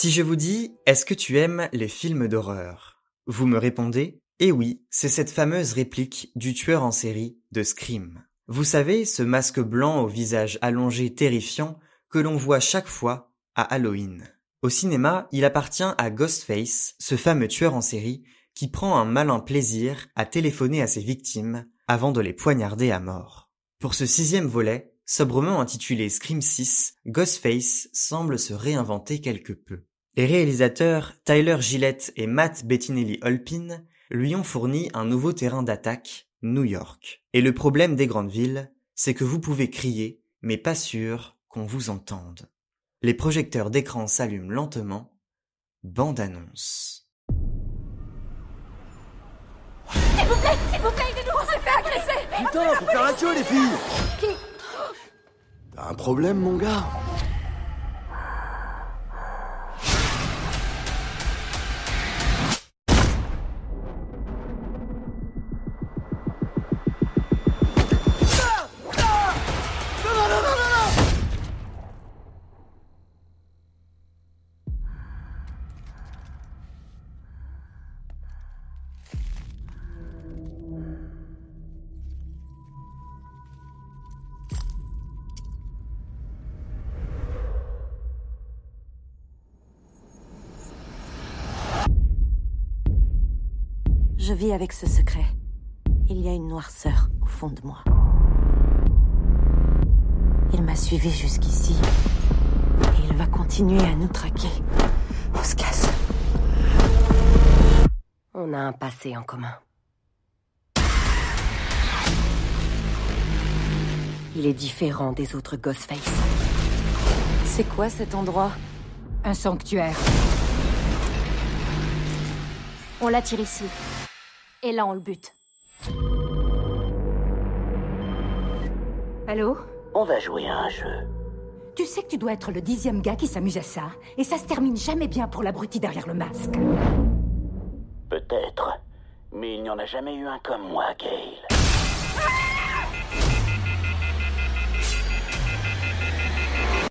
Si je vous dis est-ce que tu aimes les films d'horreur? Vous me répondez Eh oui, c'est cette fameuse réplique du tueur en série de Scream. Vous savez, ce masque blanc au visage allongé terrifiant que l'on voit chaque fois à Halloween. Au cinéma, il appartient à Ghostface, ce fameux tueur en série, qui prend un malin plaisir à téléphoner à ses victimes avant de les poignarder à mort. Pour ce sixième volet, sobrement intitulé Scream 6, Ghostface semble se réinventer quelque peu. Les réalisateurs Tyler Gillette et Matt Bettinelli-Holpin lui ont fourni un nouveau terrain d'attaque, New York. Et le problème des grandes villes, c'est que vous pouvez crier, mais pas sûr qu'on vous entende. Les projecteurs d'écran s'allument lentement. Bande annonce. S'il vous plaît, s'il vous plaît, aidez-nous, on s'est fait agresser Putain, faut faire un queue, les filles T'as un problème, mon gars? Je vis avec ce secret. Il y a une noirceur au fond de moi. Il m'a suivi jusqu'ici. Et il va continuer à nous traquer. On se casse. On a un passé en commun. Il est différent des autres Ghostface. C'est quoi cet endroit? Un sanctuaire. On l'attire ici. Et là, on le bute. Allô? On va jouer à un jeu. Tu sais que tu dois être le dixième gars qui s'amuse à ça, et ça se termine jamais bien pour l'abruti derrière le masque. Peut-être. Mais il n'y en a jamais eu un comme moi, Gail.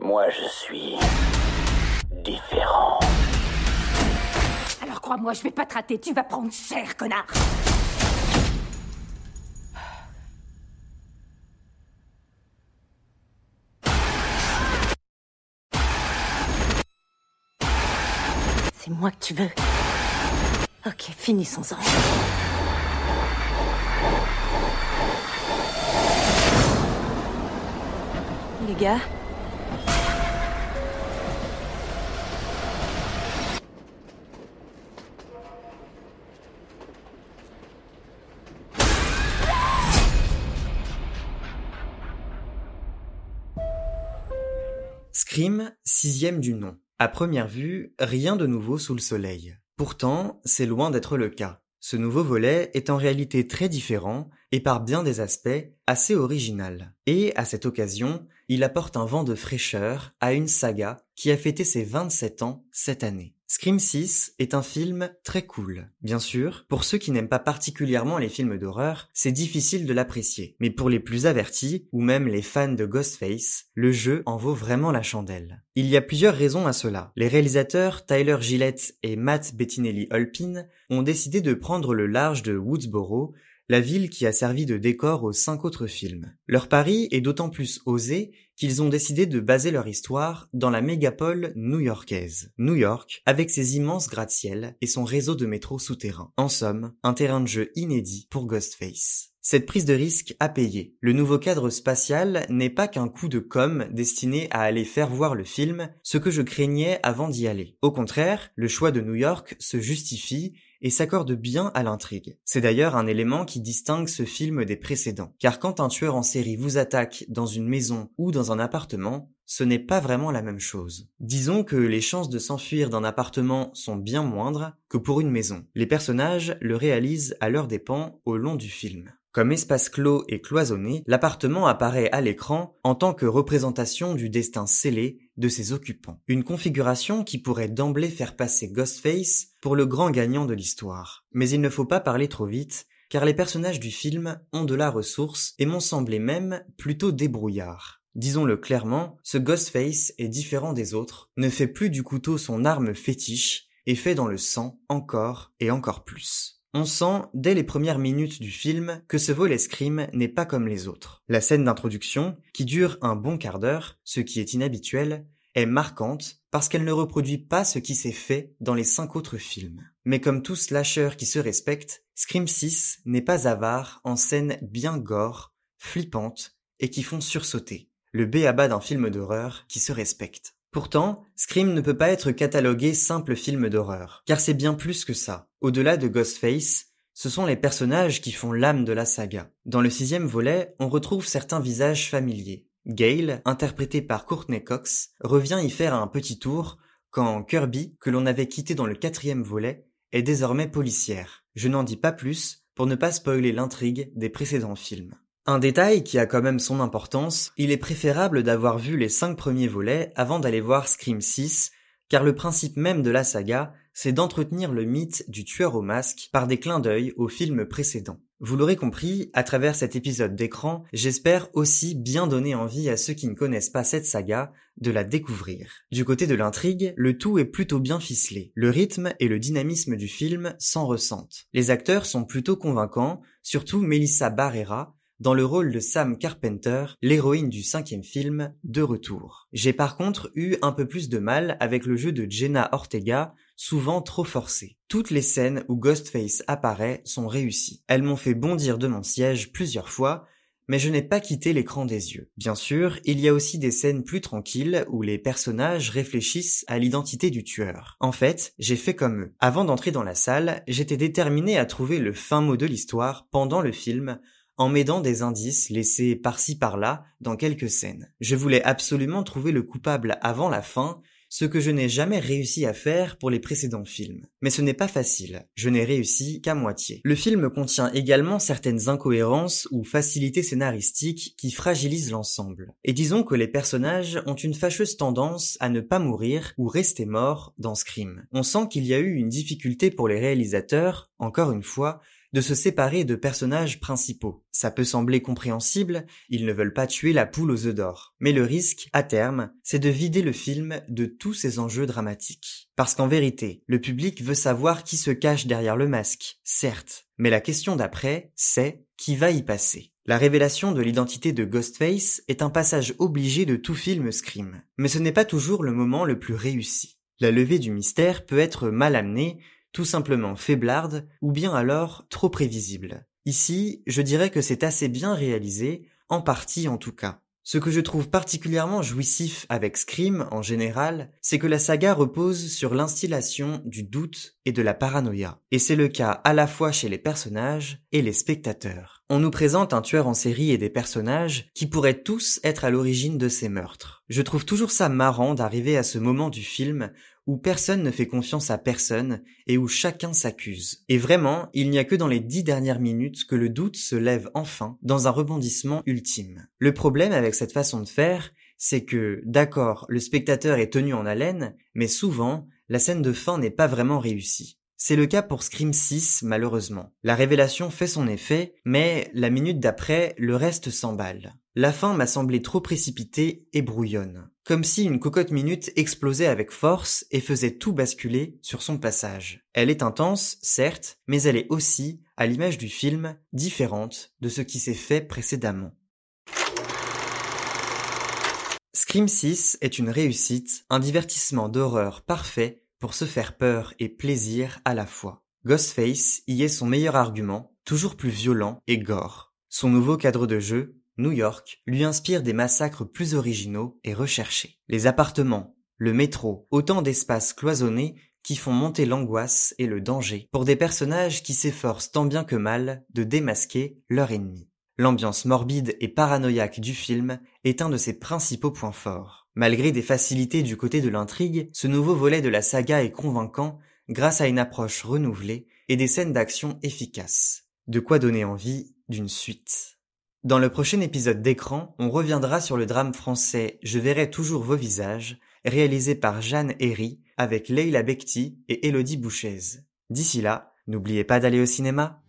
Moi, je suis différent. Crois-moi, je vais pas te tu vas prendre cher, connard C'est moi que tu veux. Ok, finissons-en. Les gars Scream, sixième du nom. À première vue, rien de nouveau sous le soleil. Pourtant, c'est loin d'être le cas. Ce nouveau volet est en réalité très différent et par bien des aspects assez original. Et à cette occasion, il apporte un vent de fraîcheur à une saga qui a fêté ses 27 ans cette année. Scream 6 est un film très cool. Bien sûr, pour ceux qui n'aiment pas particulièrement les films d'horreur, c'est difficile de l'apprécier. Mais pour les plus avertis, ou même les fans de Ghostface, le jeu en vaut vraiment la chandelle. Il y a plusieurs raisons à cela. Les réalisateurs Tyler Gillette et Matt Bettinelli-Holpin ont décidé de prendre le large de Woodsboro la ville qui a servi de décor aux cinq autres films. Leur pari est d'autant plus osé qu'ils ont décidé de baser leur histoire dans la mégapole new-yorkaise. New York, avec ses immenses gratte-ciel et son réseau de métro souterrain. En somme, un terrain de jeu inédit pour Ghostface. Cette prise de risque a payé. Le nouveau cadre spatial n'est pas qu'un coup de com destiné à aller faire voir le film, ce que je craignais avant d'y aller. Au contraire, le choix de New York se justifie et s'accorde bien à l'intrigue. C'est d'ailleurs un élément qui distingue ce film des précédents. Car quand un tueur en série vous attaque dans une maison ou dans un appartement, ce n'est pas vraiment la même chose. Disons que les chances de s'enfuir d'un appartement sont bien moindres que pour une maison. Les personnages le réalisent à leurs dépens au long du film. Comme espace clos et cloisonné, l'appartement apparaît à l'écran en tant que représentation du destin scellé de ses occupants. Une configuration qui pourrait d'emblée faire passer Ghostface pour le grand gagnant de l'histoire. Mais il ne faut pas parler trop vite, car les personnages du film ont de la ressource et m'ont semblé même plutôt débrouillards. Disons-le clairement, ce Ghostface est différent des autres, ne fait plus du couteau son arme fétiche, et fait dans le sang encore et encore plus. On sent, dès les premières minutes du film, que ce volet Scream n'est pas comme les autres. La scène d'introduction, qui dure un bon quart d'heure, ce qui est inhabituel, est marquante parce qu'elle ne reproduit pas ce qui s'est fait dans les cinq autres films. Mais comme tout slasher qui se respecte, Scream 6 n'est pas avare en scènes bien gore, flippantes et qui font sursauter. Le B à bas d'un film d'horreur qui se respecte. Pourtant, Scream ne peut pas être catalogué simple film d'horreur, car c'est bien plus que ça. Au-delà de Ghostface, ce sont les personnages qui font l'âme de la saga. Dans le sixième volet, on retrouve certains visages familiers. Gail, interprété par Courtney Cox, revient y faire un petit tour quand Kirby, que l'on avait quitté dans le quatrième volet, est désormais policière. Je n'en dis pas plus pour ne pas spoiler l'intrigue des précédents films. Un détail qui a quand même son importance, il est préférable d'avoir vu les cinq premiers volets avant d'aller voir Scream 6, car le principe même de la saga, c'est d'entretenir le mythe du tueur au masque par des clins d'œil aux films précédents. Vous l'aurez compris, à travers cet épisode d'écran, j'espère aussi bien donner envie à ceux qui ne connaissent pas cette saga de la découvrir. Du côté de l'intrigue, le tout est plutôt bien ficelé. Le rythme et le dynamisme du film s'en ressentent. Les acteurs sont plutôt convaincants, surtout Melissa Barrera, dans le rôle de Sam Carpenter, l'héroïne du cinquième film, de retour. J'ai par contre eu un peu plus de mal avec le jeu de Jenna Ortega, souvent trop forcé. Toutes les scènes où Ghostface apparaît sont réussies. Elles m'ont fait bondir de mon siège plusieurs fois, mais je n'ai pas quitté l'écran des yeux. Bien sûr, il y a aussi des scènes plus tranquilles où les personnages réfléchissent à l'identité du tueur. En fait, j'ai fait comme eux. Avant d'entrer dans la salle, j'étais déterminé à trouver le fin mot de l'histoire pendant le film, en m'aidant des indices laissés par-ci par-là dans quelques scènes. Je voulais absolument trouver le coupable avant la fin, ce que je n'ai jamais réussi à faire pour les précédents films. Mais ce n'est pas facile, je n'ai réussi qu'à moitié. Le film contient également certaines incohérences ou facilités scénaristiques qui fragilisent l'ensemble. Et disons que les personnages ont une fâcheuse tendance à ne pas mourir ou rester morts dans Scream. On sent qu'il y a eu une difficulté pour les réalisateurs, encore une fois, de se séparer de personnages principaux. Ça peut sembler compréhensible, ils ne veulent pas tuer la poule aux œufs d'or. Mais le risque, à terme, c'est de vider le film de tous ses enjeux dramatiques. Parce qu'en vérité, le public veut savoir qui se cache derrière le masque, certes. Mais la question d'après, c'est qui va y passer. La révélation de l'identité de Ghostface est un passage obligé de tout film Scream. Mais ce n'est pas toujours le moment le plus réussi. La levée du mystère peut être mal amenée, tout simplement faiblarde ou bien alors trop prévisible. Ici, je dirais que c'est assez bien réalisé, en partie en tout cas. Ce que je trouve particulièrement jouissif avec Scream en général, c'est que la saga repose sur l'instillation du doute et de la paranoïa. Et c'est le cas à la fois chez les personnages et les spectateurs. On nous présente un tueur en série et des personnages qui pourraient tous être à l'origine de ces meurtres. Je trouve toujours ça marrant d'arriver à ce moment du film où personne ne fait confiance à personne et où chacun s'accuse. Et vraiment, il n'y a que dans les dix dernières minutes que le doute se lève enfin dans un rebondissement ultime. Le problème avec cette façon de faire, c'est que, d'accord, le spectateur est tenu en haleine, mais souvent, la scène de fin n'est pas vraiment réussie. C'est le cas pour Scream 6, malheureusement. La révélation fait son effet, mais la minute d'après, le reste s'emballe. La fin m'a semblé trop précipitée et brouillonne. Comme si une cocotte minute explosait avec force et faisait tout basculer sur son passage. Elle est intense, certes, mais elle est aussi, à l'image du film, différente de ce qui s'est fait précédemment. Scream 6 est une réussite, un divertissement d'horreur parfait pour se faire peur et plaisir à la fois. Ghostface y est son meilleur argument, toujours plus violent et gore. Son nouveau cadre de jeu, New York, lui inspire des massacres plus originaux et recherchés. Les appartements, le métro, autant d'espaces cloisonnés qui font monter l'angoisse et le danger pour des personnages qui s'efforcent tant bien que mal de démasquer leur ennemi. L'ambiance morbide et paranoïaque du film est un de ses principaux points forts. Malgré des facilités du côté de l'intrigue, ce nouveau volet de la saga est convaincant grâce à une approche renouvelée et des scènes d'action efficaces. De quoi donner envie d'une suite. Dans le prochain épisode d'écran, on reviendra sur le drame français Je verrai toujours vos visages, réalisé par Jeanne Herry avec Leila Bekti et Elodie Bouchez. D'ici là, n'oubliez pas d'aller au cinéma.